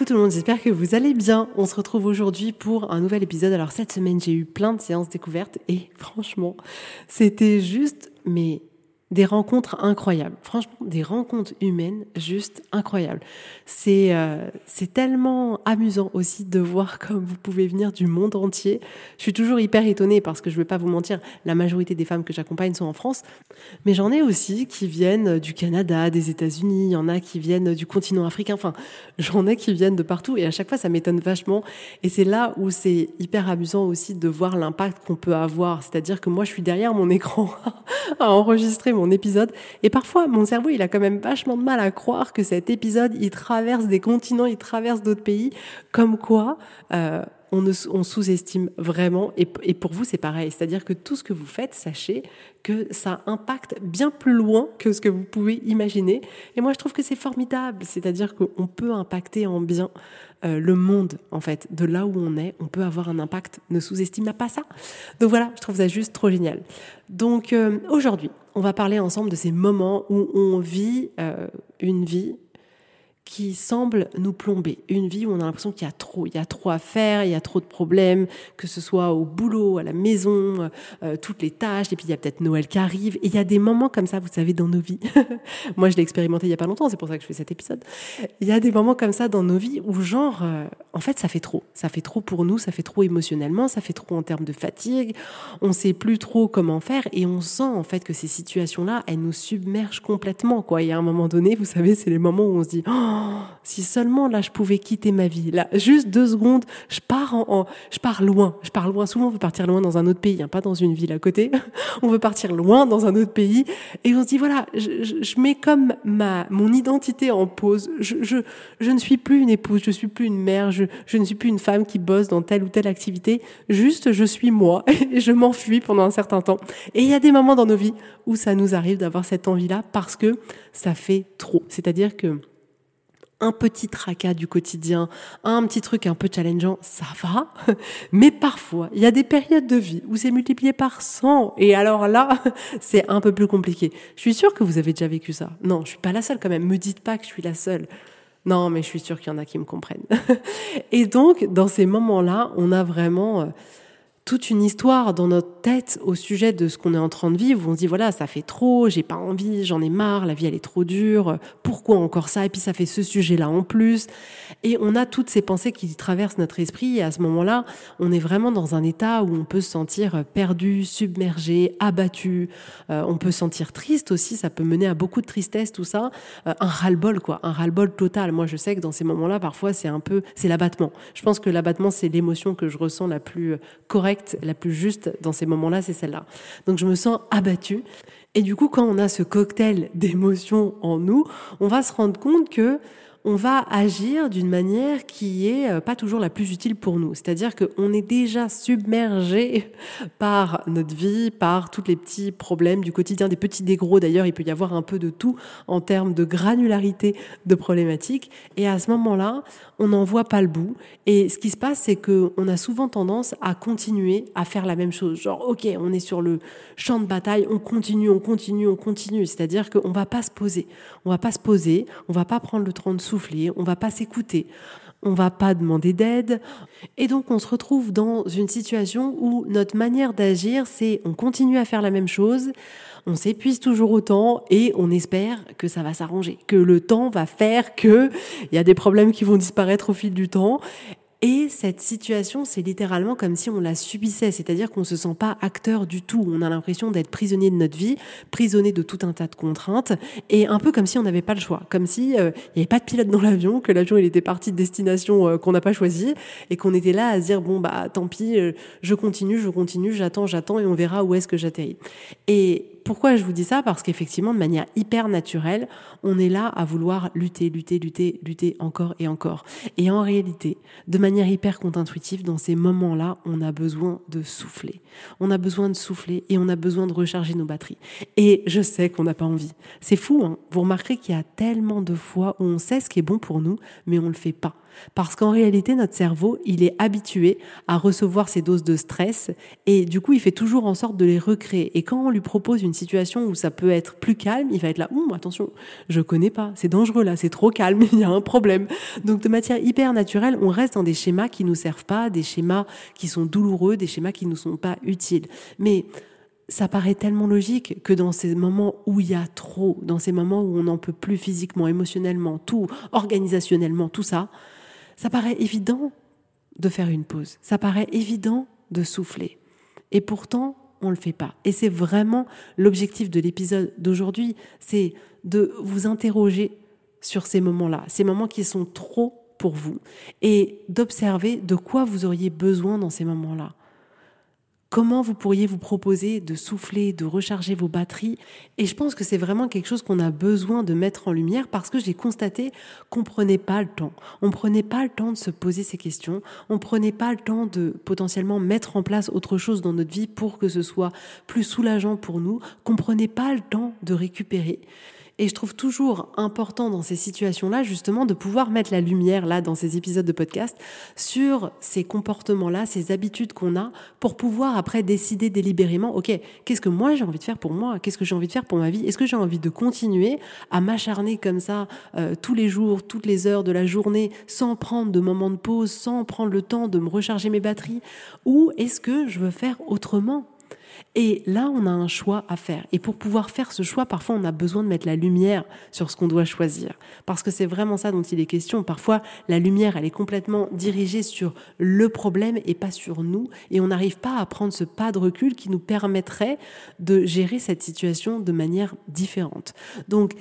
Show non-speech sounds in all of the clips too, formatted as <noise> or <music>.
Coucou tout le monde, j'espère que vous allez bien. On se retrouve aujourd'hui pour un nouvel épisode. Alors cette semaine, j'ai eu plein de séances découvertes et franchement, c'était juste mais des rencontres incroyables. Franchement, des rencontres humaines juste incroyables. C'est euh, tellement amusant aussi de voir <laughs> comme vous pouvez venir du monde entier. Je suis toujours hyper étonnée parce que je ne vais pas vous mentir, la majorité des femmes que j'accompagne sont en France, mais j'en ai aussi qui viennent du Canada, des États-Unis, il y en a qui viennent du continent africain, enfin, <laughs> j'en ai qui viennent de partout et à chaque fois ça m'étonne vachement et c'est là où c'est hyper amusant aussi de voir l'impact qu'on peut avoir, c'est-à-dire que moi je suis derrière mon <laughs> écran à enregistrer épisode. Et parfois, mon cerveau, il a quand même vachement de mal à croire que cet épisode, il traverse des continents, il traverse d'autres pays. Comme quoi, euh, on, sous-estime vraiment. Et, et, pour vous, c'est pareil. C'est-à-dire que tout ce que vous faites, sachez que ça impacte bien plus loin que ce que vous pouvez imaginer. Et moi, je trouve que c'est formidable. C'est-à-dire qu'on peut impacter en bien euh, le monde, en fait, de là où on est. On peut avoir un impact. Ne sous-estime pas ça. Donc voilà, je trouve ça juste trop génial. Donc euh, aujourd'hui, on va parler ensemble de ces moments où on vit euh, une vie qui semble nous plomber. Une vie où on a l'impression qu'il y a trop, il y a trop à faire, il y a trop de problèmes, que ce soit au boulot, à la maison, euh, toutes les tâches, et puis il y a peut-être Noël qui arrive. Et il y a des moments comme ça, vous savez, dans nos vies. <laughs> Moi, je l'ai expérimenté il y a pas longtemps, c'est pour ça que je fais cet épisode. Il y a des moments comme ça dans nos vies où, genre, euh, en fait, ça fait trop. Ça fait trop pour nous, ça fait trop émotionnellement, ça fait trop en termes de fatigue. On sait plus trop comment faire et on sent en fait que ces situations-là, elles nous submergent complètement. Quoi. Y a un moment donné, vous savez, c'est les moments où on se dit. Oh, si seulement là je pouvais quitter ma vie, là juste deux secondes, je pars en, je pars loin, je pars loin. Souvent on veut partir loin dans un autre pays, hein, pas dans une ville à côté. <laughs> on veut partir loin dans un autre pays et on se dit voilà, je, je, mets comme ma mon identité en pause. Je, je, je ne suis plus une épouse, je suis plus une mère, je, je ne suis plus une femme qui bosse dans telle ou telle activité. Juste je suis moi <laughs> et je m'enfuis pendant un certain temps. Et il y a des moments dans nos vies où ça nous arrive d'avoir cette envie-là parce que ça fait trop. C'est-à-dire que un petit tracas du quotidien, un petit truc un peu challengeant, ça va. <laughs> Mais parfois, il y a des périodes de vie où c'est multiplié par 100. Et alors là, <laughs> c'est un peu plus compliqué. Je suis sûre que vous avez déjà vécu ça. Non, je suis pas la seule quand même. Me dites pas que je suis la seule. Non, mais je suis sûre qu'il y en a qui me comprennent. <laughs> Et donc, dans ces moments-là, on a vraiment euh, toute une histoire dans notre tête au sujet de ce qu'on est en train de vivre, où on se dit voilà, ça fait trop, j'ai pas envie, j'en ai marre, la vie elle est trop dure, pourquoi encore ça? Et puis ça fait ce sujet-là en plus. Et on a toutes ces pensées qui traversent notre esprit, et à ce moment-là, on est vraiment dans un état où on peut se sentir perdu, submergé, abattu, euh, on peut se sentir triste aussi, ça peut mener à beaucoup de tristesse, tout ça, euh, un ras-le-bol quoi, un ras-le-bol total. Moi je sais que dans ces moments-là, parfois c'est un peu, c'est l'abattement. Je pense que l'abattement c'est l'émotion que je ressens la plus correcte la plus juste dans ces moments-là, c'est celle-là. Donc je me sens abattue. Et du coup, quand on a ce cocktail d'émotions en nous, on va se rendre compte que on va agir d'une manière qui est euh, pas toujours la plus utile pour nous. C'est-à-dire qu'on est déjà submergé <laughs> par notre vie, par tous les petits problèmes du quotidien, des petits, des gros. D'ailleurs, il peut y avoir un peu de tout en termes de granularité de problématiques. Et à ce moment-là, on n'en voit pas le bout. Et ce qui se passe, c'est qu'on a souvent tendance à continuer à faire la même chose. Genre, OK, on est sur le champ de bataille, on continue, on continue, on continue. C'est-à-dire qu'on va pas se poser. On va pas se poser, on va pas prendre le temps de souffler, on va pas s'écouter. on va pas demander d'aide. Et donc on se retrouve dans une situation où notre manière d'agir, c'est on continue à faire la même chose, on s'épuise toujours autant et on espère que ça va s'arranger, que le temps va faire que il y a des problèmes qui vont disparaître au fil du temps et cette situation, c'est littéralement comme si on la subissait, c'est-à-dire qu'on ne se sent pas acteur du tout. On a l'impression d'être prisonnier de notre vie, prisonnier de tout un tas de contraintes, et un peu comme si on n'avait pas le choix, comme si euh, il n'y avait pas de pilote dans l'avion, que l'avion il était parti de destination euh, qu'on n'a pas choisie, et qu'on était là à se dire bon bah tant pis, euh, je continue, je continue, j'attends, j'attends, et on verra où est-ce que j'atterris. Et pourquoi je vous dis ça? Parce qu'effectivement, de manière hyper naturelle, on est là à vouloir lutter, lutter, lutter, lutter encore et encore. Et en réalité, de manière hyper contre-intuitive, dans ces moments-là, on a besoin de souffler. On a besoin de souffler et on a besoin de recharger nos batteries. Et je sais qu'on n'a pas envie. C'est fou, hein? Vous remarquerez qu'il y a tellement de fois où on sait ce qui est bon pour nous, mais on ne le fait pas. Parce qu'en réalité, notre cerveau, il est habitué à recevoir ces doses de stress et du coup, il fait toujours en sorte de les recréer. Et quand on lui propose une situation où ça peut être plus calme, il va être là, ouh, attention, je connais pas, c'est dangereux là, c'est trop calme, <laughs> il y a un problème. Donc de matière hyper naturelle, on reste dans des schémas qui nous servent pas, des schémas qui sont douloureux, des schémas qui nous sont pas utiles. Mais ça paraît tellement logique que dans ces moments où il y a trop, dans ces moments où on n'en peut plus physiquement, émotionnellement, tout, organisationnellement, tout ça, ça paraît évident de faire une pause. Ça paraît évident de souffler. Et pourtant, on ne le fait pas. Et c'est vraiment l'objectif de l'épisode d'aujourd'hui, c'est de vous interroger sur ces moments-là, ces moments qui sont trop pour vous, et d'observer de quoi vous auriez besoin dans ces moments-là. Comment vous pourriez vous proposer de souffler, de recharger vos batteries? Et je pense que c'est vraiment quelque chose qu'on a besoin de mettre en lumière parce que j'ai constaté qu'on prenait pas le temps. On prenait pas le temps de se poser ces questions. On prenait pas le temps de potentiellement mettre en place autre chose dans notre vie pour que ce soit plus soulageant pour nous. Qu'on prenait pas le temps de récupérer. Et je trouve toujours important dans ces situations-là, justement, de pouvoir mettre la lumière, là, dans ces épisodes de podcast, sur ces comportements-là, ces habitudes qu'on a, pour pouvoir après décider délibérément, OK, qu'est-ce que moi j'ai envie de faire pour moi? Qu'est-ce que j'ai envie de faire pour ma vie? Est-ce que j'ai envie de continuer à m'acharner comme ça euh, tous les jours, toutes les heures de la journée, sans prendre de moments de pause, sans prendre le temps de me recharger mes batteries? Ou est-ce que je veux faire autrement? Et là, on a un choix à faire. Et pour pouvoir faire ce choix, parfois, on a besoin de mettre la lumière sur ce qu'on doit choisir. Parce que c'est vraiment ça dont il est question. Parfois, la lumière, elle est complètement dirigée sur le problème et pas sur nous. Et on n'arrive pas à prendre ce pas de recul qui nous permettrait de gérer cette situation de manière différente. Donc,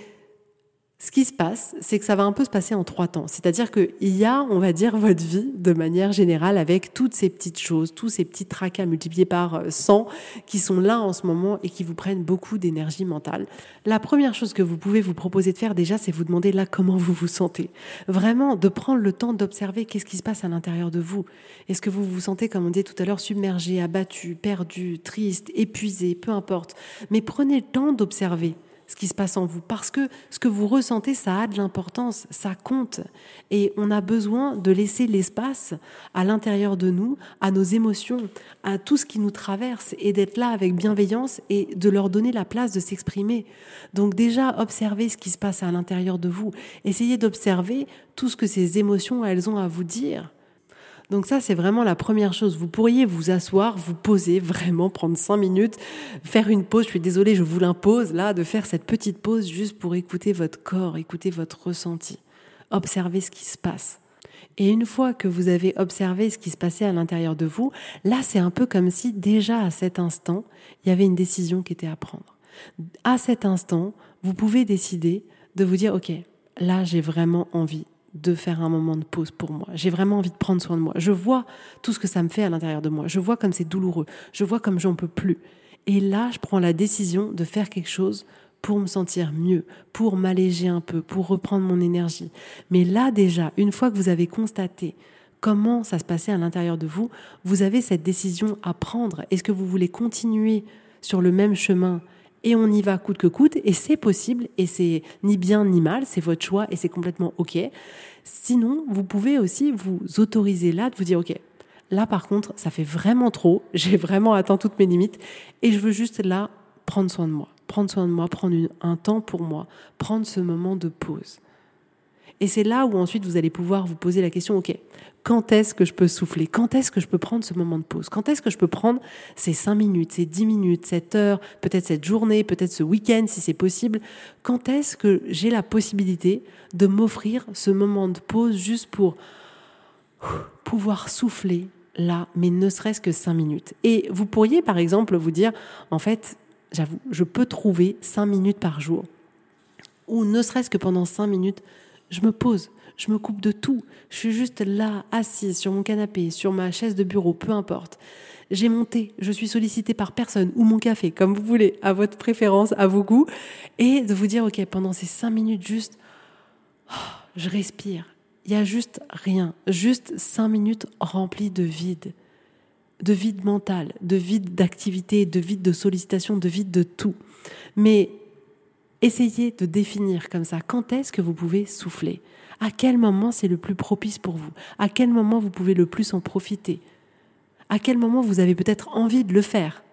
ce qui se passe, c'est que ça va un peu se passer en trois temps. C'est-à-dire qu'il y a, on va dire, votre vie de manière générale avec toutes ces petites choses, tous ces petits tracas multipliés par 100 qui sont là en ce moment et qui vous prennent beaucoup d'énergie mentale. La première chose que vous pouvez vous proposer de faire déjà, c'est vous demander là comment vous vous sentez. Vraiment, de prendre le temps d'observer qu'est-ce qui se passe à l'intérieur de vous. Est-ce que vous vous sentez, comme on dit tout à l'heure, submergé, abattu, perdu, triste, épuisé, peu importe. Mais prenez le temps d'observer ce qui se passe en vous. Parce que ce que vous ressentez, ça a de l'importance, ça compte. Et on a besoin de laisser l'espace à l'intérieur de nous, à nos émotions, à tout ce qui nous traverse, et d'être là avec bienveillance et de leur donner la place de s'exprimer. Donc déjà, observez ce qui se passe à l'intérieur de vous. Essayez d'observer tout ce que ces émotions, elles ont à vous dire. Donc ça, c'est vraiment la première chose. Vous pourriez vous asseoir, vous poser, vraiment prendre cinq minutes, faire une pause. Je suis désolée, je vous l'impose là, de faire cette petite pause juste pour écouter votre corps, écouter votre ressenti, observer ce qui se passe. Et une fois que vous avez observé ce qui se passait à l'intérieur de vous, là, c'est un peu comme si déjà à cet instant, il y avait une décision qui était à prendre. À cet instant, vous pouvez décider de vous dire, OK, là, j'ai vraiment envie de faire un moment de pause pour moi. J'ai vraiment envie de prendre soin de moi. Je vois tout ce que ça me fait à l'intérieur de moi. Je vois comme c'est douloureux. Je vois comme j'en peux plus. Et là, je prends la décision de faire quelque chose pour me sentir mieux, pour m'alléger un peu, pour reprendre mon énergie. Mais là déjà, une fois que vous avez constaté comment ça se passait à l'intérieur de vous, vous avez cette décision à prendre. Est-ce que vous voulez continuer sur le même chemin et on y va coûte que coûte, et c'est possible, et c'est ni bien ni mal, c'est votre choix, et c'est complètement OK. Sinon, vous pouvez aussi vous autoriser là de vous dire OK, là par contre, ça fait vraiment trop, <laughs> j'ai vraiment atteint toutes mes limites, et je veux juste là prendre soin de moi, prendre soin de moi, prendre un temps pour moi, prendre ce moment de pause. Et c'est là où ensuite vous allez pouvoir vous poser la question, OK, quand est-ce que je peux souffler? Quand est-ce que je peux prendre ce moment de pause? Quand est-ce que je peux prendre ces 5 minutes, ces 10 minutes, cette heure, peut-être cette journée, peut-être ce week-end si c'est possible? Quand est-ce que j'ai la possibilité de m'offrir ce moment de pause juste pour pouvoir souffler là, mais ne serait-ce que 5 minutes? Et vous pourriez par exemple vous dire, en fait, j'avoue, je peux trouver 5 minutes par jour, ou ne serait-ce que pendant 5 minutes, je me pose, je me coupe de tout. Je suis juste là, assise sur mon canapé, sur ma chaise de bureau, peu importe. J'ai mon thé, je suis sollicitée par personne, ou mon café, comme vous voulez, à votre préférence, à vos goûts, et de vous dire, OK, pendant ces cinq minutes, juste, oh, je respire. Il y a juste rien, juste cinq minutes remplies de vide, de vide mental, de vide d'activité, de vide de sollicitation, de vide de tout. Mais essayez de définir comme ça quand est-ce que vous pouvez souffler? À quel moment c'est le plus propice pour vous? À quel moment vous pouvez le plus en profiter? À quel moment vous avez peut-être envie de le faire?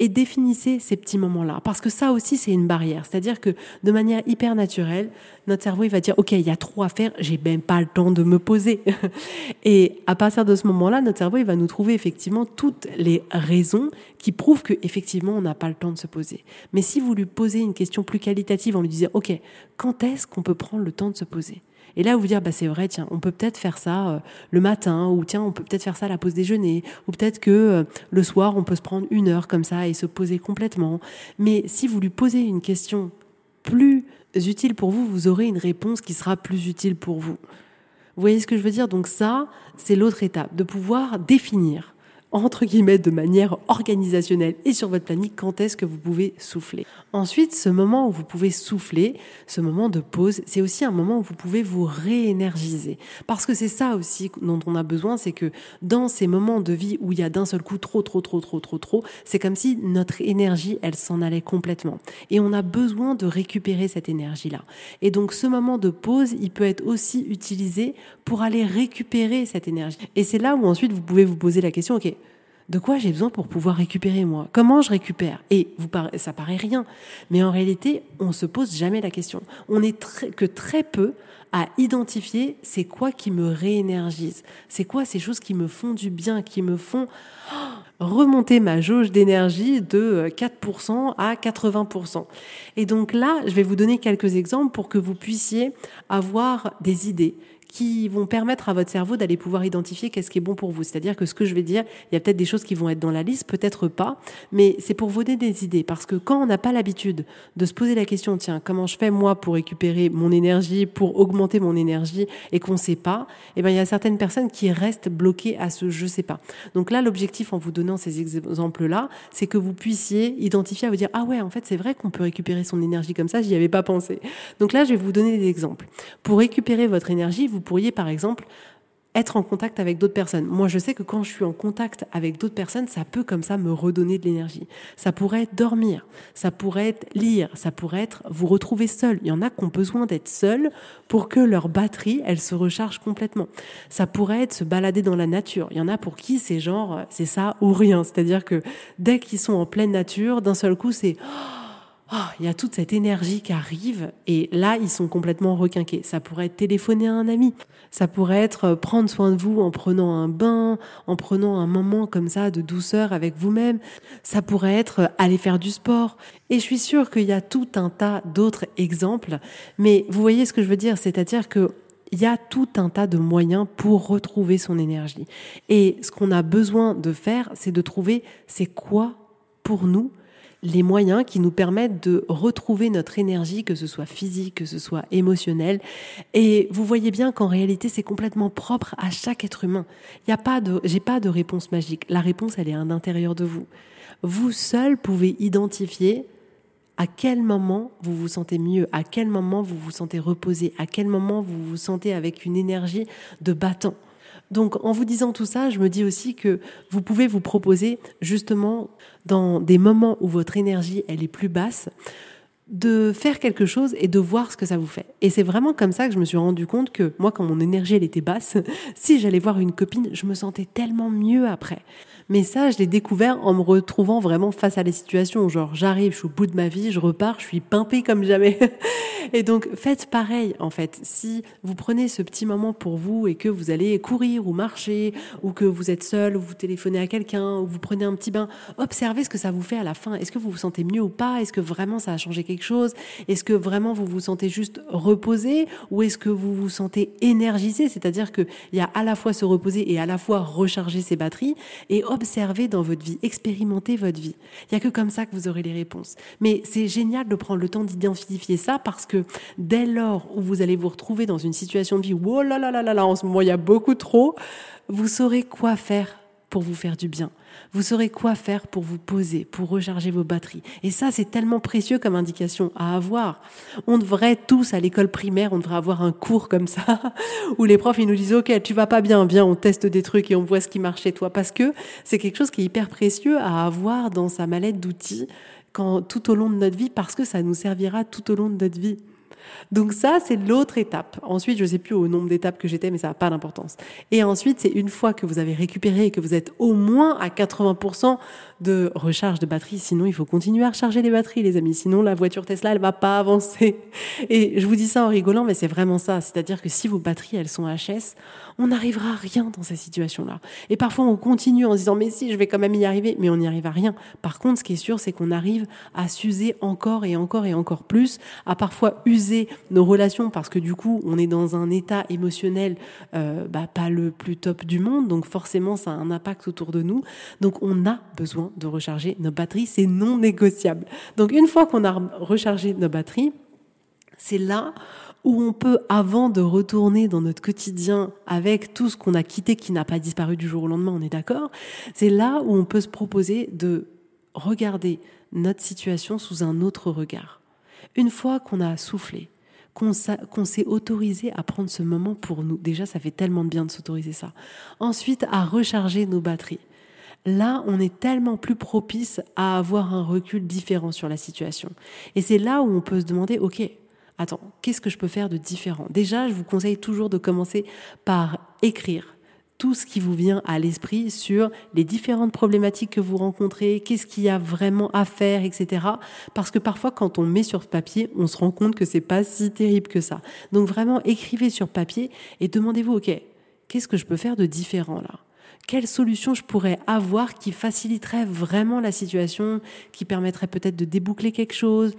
Et définissez ces petits moments-là. Parce que ça aussi, c'est une barrière. C'est-à-dire que de manière hyper naturelle, notre cerveau, il va dire, OK, il y a trop à faire, j'ai même pas le temps de me poser. <laughs> et à partir de ce moment-là, notre cerveau, il va nous trouver effectivement toutes les raisons qui prouvent qu'effectivement, on n'a pas le temps de se poser. Mais si vous lui posez une question plus qualitative en lui disant, OK, quand est-ce qu'on peut prendre le temps de se poser? Et là, vous dire, bah, c'est vrai, tiens, on peut peut-être faire ça euh, le matin, ou tiens, on peut peut-être faire ça à la pause déjeuner, ou peut-être que euh, le soir, on peut se prendre une heure comme ça et se poser complètement. Mais si vous lui posez une question plus utile pour vous, vous aurez une réponse qui sera plus utile pour vous. Vous voyez ce que je veux dire? Donc ça, c'est l'autre étape, de pouvoir définir entre guillemets, de manière organisationnelle et sur votre planning, quand est-ce que vous pouvez souffler? Ensuite, ce moment où vous pouvez souffler, ce moment de pause, c'est aussi un moment où vous pouvez vous réénergiser. Parce que c'est ça aussi dont on a besoin, c'est que dans ces moments de vie où il y a d'un seul coup trop, trop, trop, trop, trop, trop, c'est comme si notre énergie, elle s'en allait complètement. Et on a besoin de récupérer cette énergie-là. Et donc, ce moment de pause, il peut être aussi utilisé pour aller récupérer cette énergie. Et c'est là où ensuite vous pouvez vous poser la question, OK, de quoi j'ai besoin pour pouvoir récupérer moi? Comment je récupère? Et ça paraît rien, mais en réalité, on se pose jamais la question. On est que très peu à identifier c'est quoi qui me réénergise, c'est quoi ces choses qui me font du bien, qui me font oh, remonter ma jauge d'énergie de 4% à 80%. Et donc là, je vais vous donner quelques exemples pour que vous puissiez avoir des idées qui vont permettre à votre cerveau d'aller pouvoir identifier qu'est-ce qui est bon pour vous. C'est-à-dire que ce que je vais dire, il y a peut-être des choses qui vont être dans la liste, peut-être pas, mais c'est pour vous donner des idées. Parce que quand on n'a pas l'habitude de se poser la question, tiens, comment je fais moi pour récupérer mon énergie, pour augmenter mon énergie, et qu'on ne sait pas, eh ben, il y a certaines personnes qui restent bloquées à ce je sais pas. Donc là, l'objectif en vous donnant ces exemples-là, c'est que vous puissiez identifier à vous dire, ah ouais, en fait, c'est vrai qu'on peut récupérer son énergie comme ça, j'y avais pas pensé. Donc là, je vais vous donner des exemples. Pour récupérer votre énergie, vous pourriez par exemple être en contact avec d'autres personnes. Moi, je sais que quand je suis en contact avec d'autres personnes, ça peut comme ça me redonner de l'énergie. Ça pourrait être dormir, ça pourrait être lire, ça pourrait être vous retrouver seul. Il y en a qui ont besoin d'être seuls pour que leur batterie, elle se recharge complètement. Ça pourrait être se balader dans la nature. Il y en a pour qui c'est genre, c'est ça ou rien. C'est-à-dire que dès qu'ils sont en pleine nature, d'un seul coup, c'est... Oh, il y a toute cette énergie qui arrive et là, ils sont complètement requinqués. Ça pourrait être téléphoner à un ami, ça pourrait être euh, prendre soin de vous en prenant un bain, en prenant un moment comme ça de douceur avec vous-même, ça pourrait être euh, aller faire du sport. Et je suis sûre qu'il y a tout un tas d'autres exemples, mais vous voyez ce que je veux dire, c'est-à-dire que il y a tout un tas de moyens pour retrouver son énergie. Et ce qu'on a besoin de faire, c'est de trouver c'est quoi pour nous les moyens qui nous permettent de retrouver notre énergie, que ce soit physique, que ce soit émotionnelle. Et vous voyez bien qu'en réalité, c'est complètement propre à chaque être humain. Il n'y a pas de, j'ai pas de réponse magique. La réponse, elle est à l'intérieur de vous. Vous seul pouvez identifier à quel moment vous vous sentez mieux, à quel moment vous vous sentez reposé, à quel moment vous vous sentez avec une énergie de battant. Donc en vous disant tout ça, je me dis aussi que vous pouvez vous proposer justement dans des moments où votre énergie elle est plus basse de faire quelque chose et de voir ce que ça vous fait. Et c'est vraiment comme ça que je me suis rendu compte que moi, quand mon énergie elle était basse, <laughs> si j'allais voir une copine, je me sentais tellement mieux après. Mais ça, je l'ai découvert en me retrouvant vraiment face à la situation. Genre, j'arrive, je suis au bout de ma vie, je repars, je suis pimpée comme jamais. <laughs> Et donc, faites pareil, en fait. Si vous prenez ce petit moment pour vous et que vous allez courir ou marcher, ou que vous êtes seul, ou vous téléphonez à quelqu'un, ou vous prenez un petit bain, observez ce que ça vous fait à la fin. Est-ce que vous vous sentez mieux ou pas? Est-ce que vraiment ça a changé quelque chose? Est-ce que vraiment vous vous sentez juste reposé? Ou est-ce que vous vous sentez énergisé? C'est-à-dire qu'il y a à la fois se reposer et à la fois recharger ses batteries observer dans votre vie, expérimenter votre vie. Il n'y a que comme ça que vous aurez les réponses. Mais c'est génial de prendre le temps d'identifier ça parce que dès lors où vous allez vous retrouver dans une situation de vie où oh là là là là là, en ce moment il y a beaucoup trop, vous saurez quoi faire pour vous faire du bien. Vous saurez quoi faire pour vous poser, pour recharger vos batteries. Et ça, c'est tellement précieux comme indication à avoir. On devrait tous, à l'école primaire, on devrait avoir un cours comme ça, <laughs> où les profs, ils nous disent, OK, tu vas pas bien, viens, on teste des trucs et on voit ce qui marche chez toi. Parce que c'est quelque chose qui est hyper précieux à avoir dans sa mallette d'outils quand, tout au long de notre vie, parce que ça nous servira tout au long de notre vie. Donc ça, c'est l'autre étape. Ensuite, je sais plus au nombre d'étapes que j'étais, mais ça n'a pas d'importance. Et ensuite, c'est une fois que vous avez récupéré et que vous êtes au moins à 80% de recharge de batterie. Sinon, il faut continuer à recharger les batteries, les amis. Sinon, la voiture Tesla, elle va pas avancer. Et je vous dis ça en rigolant, mais c'est vraiment ça. C'est-à-dire que si vos batteries, elles sont HS, on n'arrivera à rien dans ces situations-là. Et parfois, on continue en se disant, mais si, je vais quand même y arriver, mais on n'y arrive à rien. Par contre, ce qui est sûr, c'est qu'on arrive à s'user encore et encore et encore plus, à parfois user nos relations parce que du coup, on est dans un état émotionnel euh, bah, pas le plus top du monde, donc forcément, ça a un impact autour de nous. Donc, on a besoin de recharger nos batteries, c'est non négociable. Donc, une fois qu'on a rechargé nos batteries, c'est là où on peut, avant de retourner dans notre quotidien avec tout ce qu'on a quitté qui n'a pas disparu du jour au lendemain, on est d'accord, c'est là où on peut se proposer de regarder notre situation sous un autre regard. Une fois qu'on a soufflé, qu'on s'est autorisé à prendre ce moment pour nous, déjà ça fait tellement de bien de s'autoriser ça. Ensuite, à recharger nos batteries. Là, on est tellement plus propice à avoir un recul différent sur la situation. Et c'est là où on peut se demander, OK, attends, qu'est-ce que je peux faire de différent? Déjà, je vous conseille toujours de commencer par écrire tout ce qui vous vient à l'esprit sur les différentes problématiques que vous rencontrez, qu'est-ce qu'il y a vraiment à faire, etc. Parce que parfois, quand on met sur papier, on se rend compte que c'est pas si terrible que ça. Donc vraiment, écrivez sur papier et demandez-vous, ok, qu'est-ce que je peux faire de différent là? Quelle solution je pourrais avoir qui faciliterait vraiment la situation, qui permettrait peut-être de déboucler quelque chose?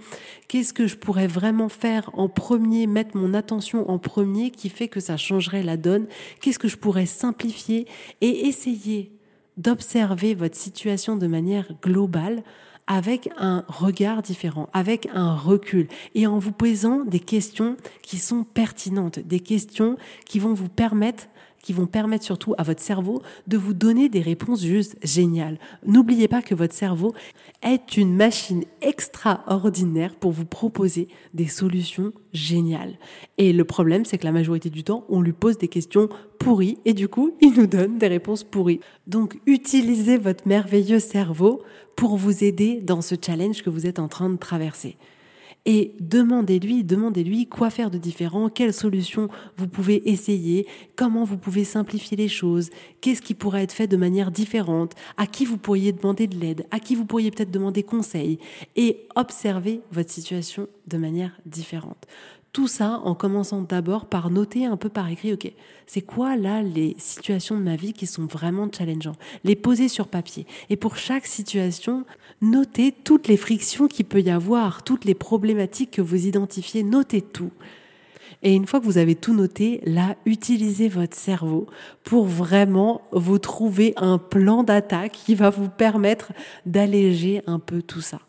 Qu'est-ce que je pourrais vraiment faire en premier, mettre mon attention en premier qui fait que ça changerait la donne? Qu'est-ce que je pourrais simplifier et essayer d'observer votre situation de manière globale avec un regard différent, avec un recul et en vous posant des questions qui sont pertinentes, des questions qui vont vous permettre qui vont permettre surtout à votre cerveau de vous donner des réponses juste géniales. N'oubliez pas que votre cerveau est une machine extraordinaire pour vous proposer des solutions géniales. Et le problème, c'est que la majorité du temps, on lui pose des questions pourries et du coup, il nous donne des réponses pourries. Donc, utilisez votre merveilleux cerveau pour vous aider dans ce challenge que vous êtes en train de traverser et demandez-lui, demandez-lui quoi faire de différent, quelles solutions vous pouvez essayer, comment vous pouvez simplifier les choses, qu'est-ce qui pourrait être fait de manière différente, à qui vous pourriez demander de l'aide, à qui vous pourriez peut-être demander conseil et observer votre situation de manière différente. Tout ça en commençant d'abord par noter un peu par écrit, ok, c'est quoi là les situations de ma vie qui sont vraiment challengeantes? Les poser sur papier. Et pour chaque situation, notez toutes les frictions qu'il peut y avoir, toutes les problématiques que vous identifiez, notez tout. Et une fois que vous avez tout noté, là, utilisez votre cerveau pour vraiment vous trouver un plan d'attaque qui va vous permettre d'alléger un peu tout ça.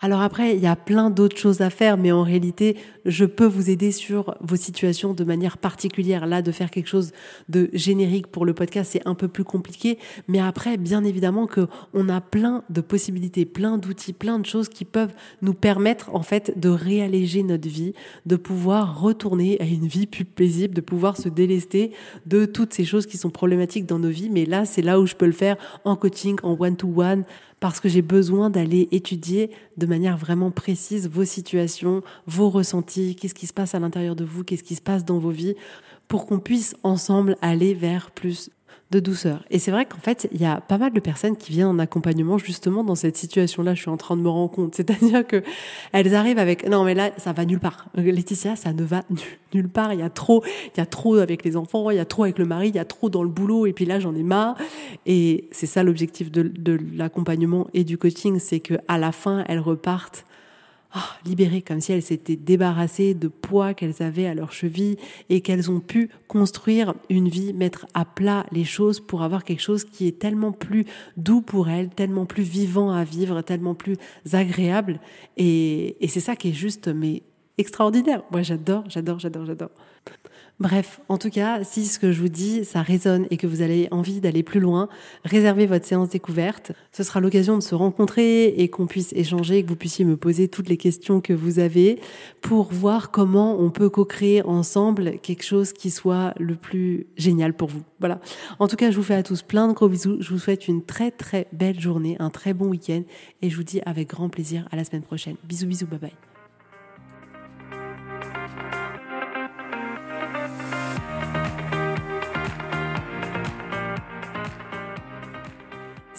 Alors après, il y a plein d'autres choses à faire, mais en réalité, je peux vous aider sur vos situations de manière particulière. Là, de faire quelque chose de générique pour le podcast, c'est un peu plus compliqué. Mais après, bien évidemment que on a plein de possibilités, plein d'outils, plein de choses qui peuvent nous permettre, en fait, de réalléger notre vie, de pouvoir retourner à une vie plus paisible, de pouvoir se délester de toutes ces choses qui sont problématiques dans nos vies. Mais là, c'est là où je peux le faire en coaching, en one-to-one, parce que j'ai besoin d'aller étudier de manière vraiment précise vos situations, vos ressentis, qu'est-ce qui se passe à l'intérieur de vous, qu'est-ce qui se passe dans vos vies, pour qu'on puisse ensemble aller vers plus de douceur. Et c'est vrai qu'en fait, il y a pas mal de personnes qui viennent en accompagnement justement dans cette situation-là. Je suis en train de me rendre compte. <laughs> C'est-à-dire que elles arrivent avec non mais là ça va nulle part. Laetitia, ça ne va nulle part. Il y a trop, il y a trop avec les enfants, il y a trop avec le mari, il y a trop dans le boulot. Et puis là j'en ai marre. Et c'est ça l'objectif de, de l'accompagnement et du coaching, c'est que à la fin elles repartent oh, libérées, comme si elles s'étaient débarrassées de poids qu'elles avaient à leur cheville et qu'elles ont pu construire une vie, mettre à plat les choses pour avoir quelque chose qui est tellement plus doux pour elles, tellement plus vivant à vivre, tellement plus agréable. Et, et c'est ça qui est juste, mais extraordinaire. Moi, j'adore, j'adore, j'adore, j'adore. Bref, en tout cas, si ce que je vous dis, ça résonne et que vous avez envie d'aller plus loin, réservez votre séance découverte. Ce sera l'occasion de se rencontrer et qu'on puisse échanger, que vous puissiez me poser toutes les questions que vous avez pour voir comment on peut co-créer ensemble quelque chose qui soit le plus génial pour vous. Voilà. En tout cas, je vous fais à tous plein de gros bisous. Je vous souhaite une très très belle journée, un très bon week-end et je vous dis avec grand plaisir à la semaine prochaine. Bisous bisous, bye bye.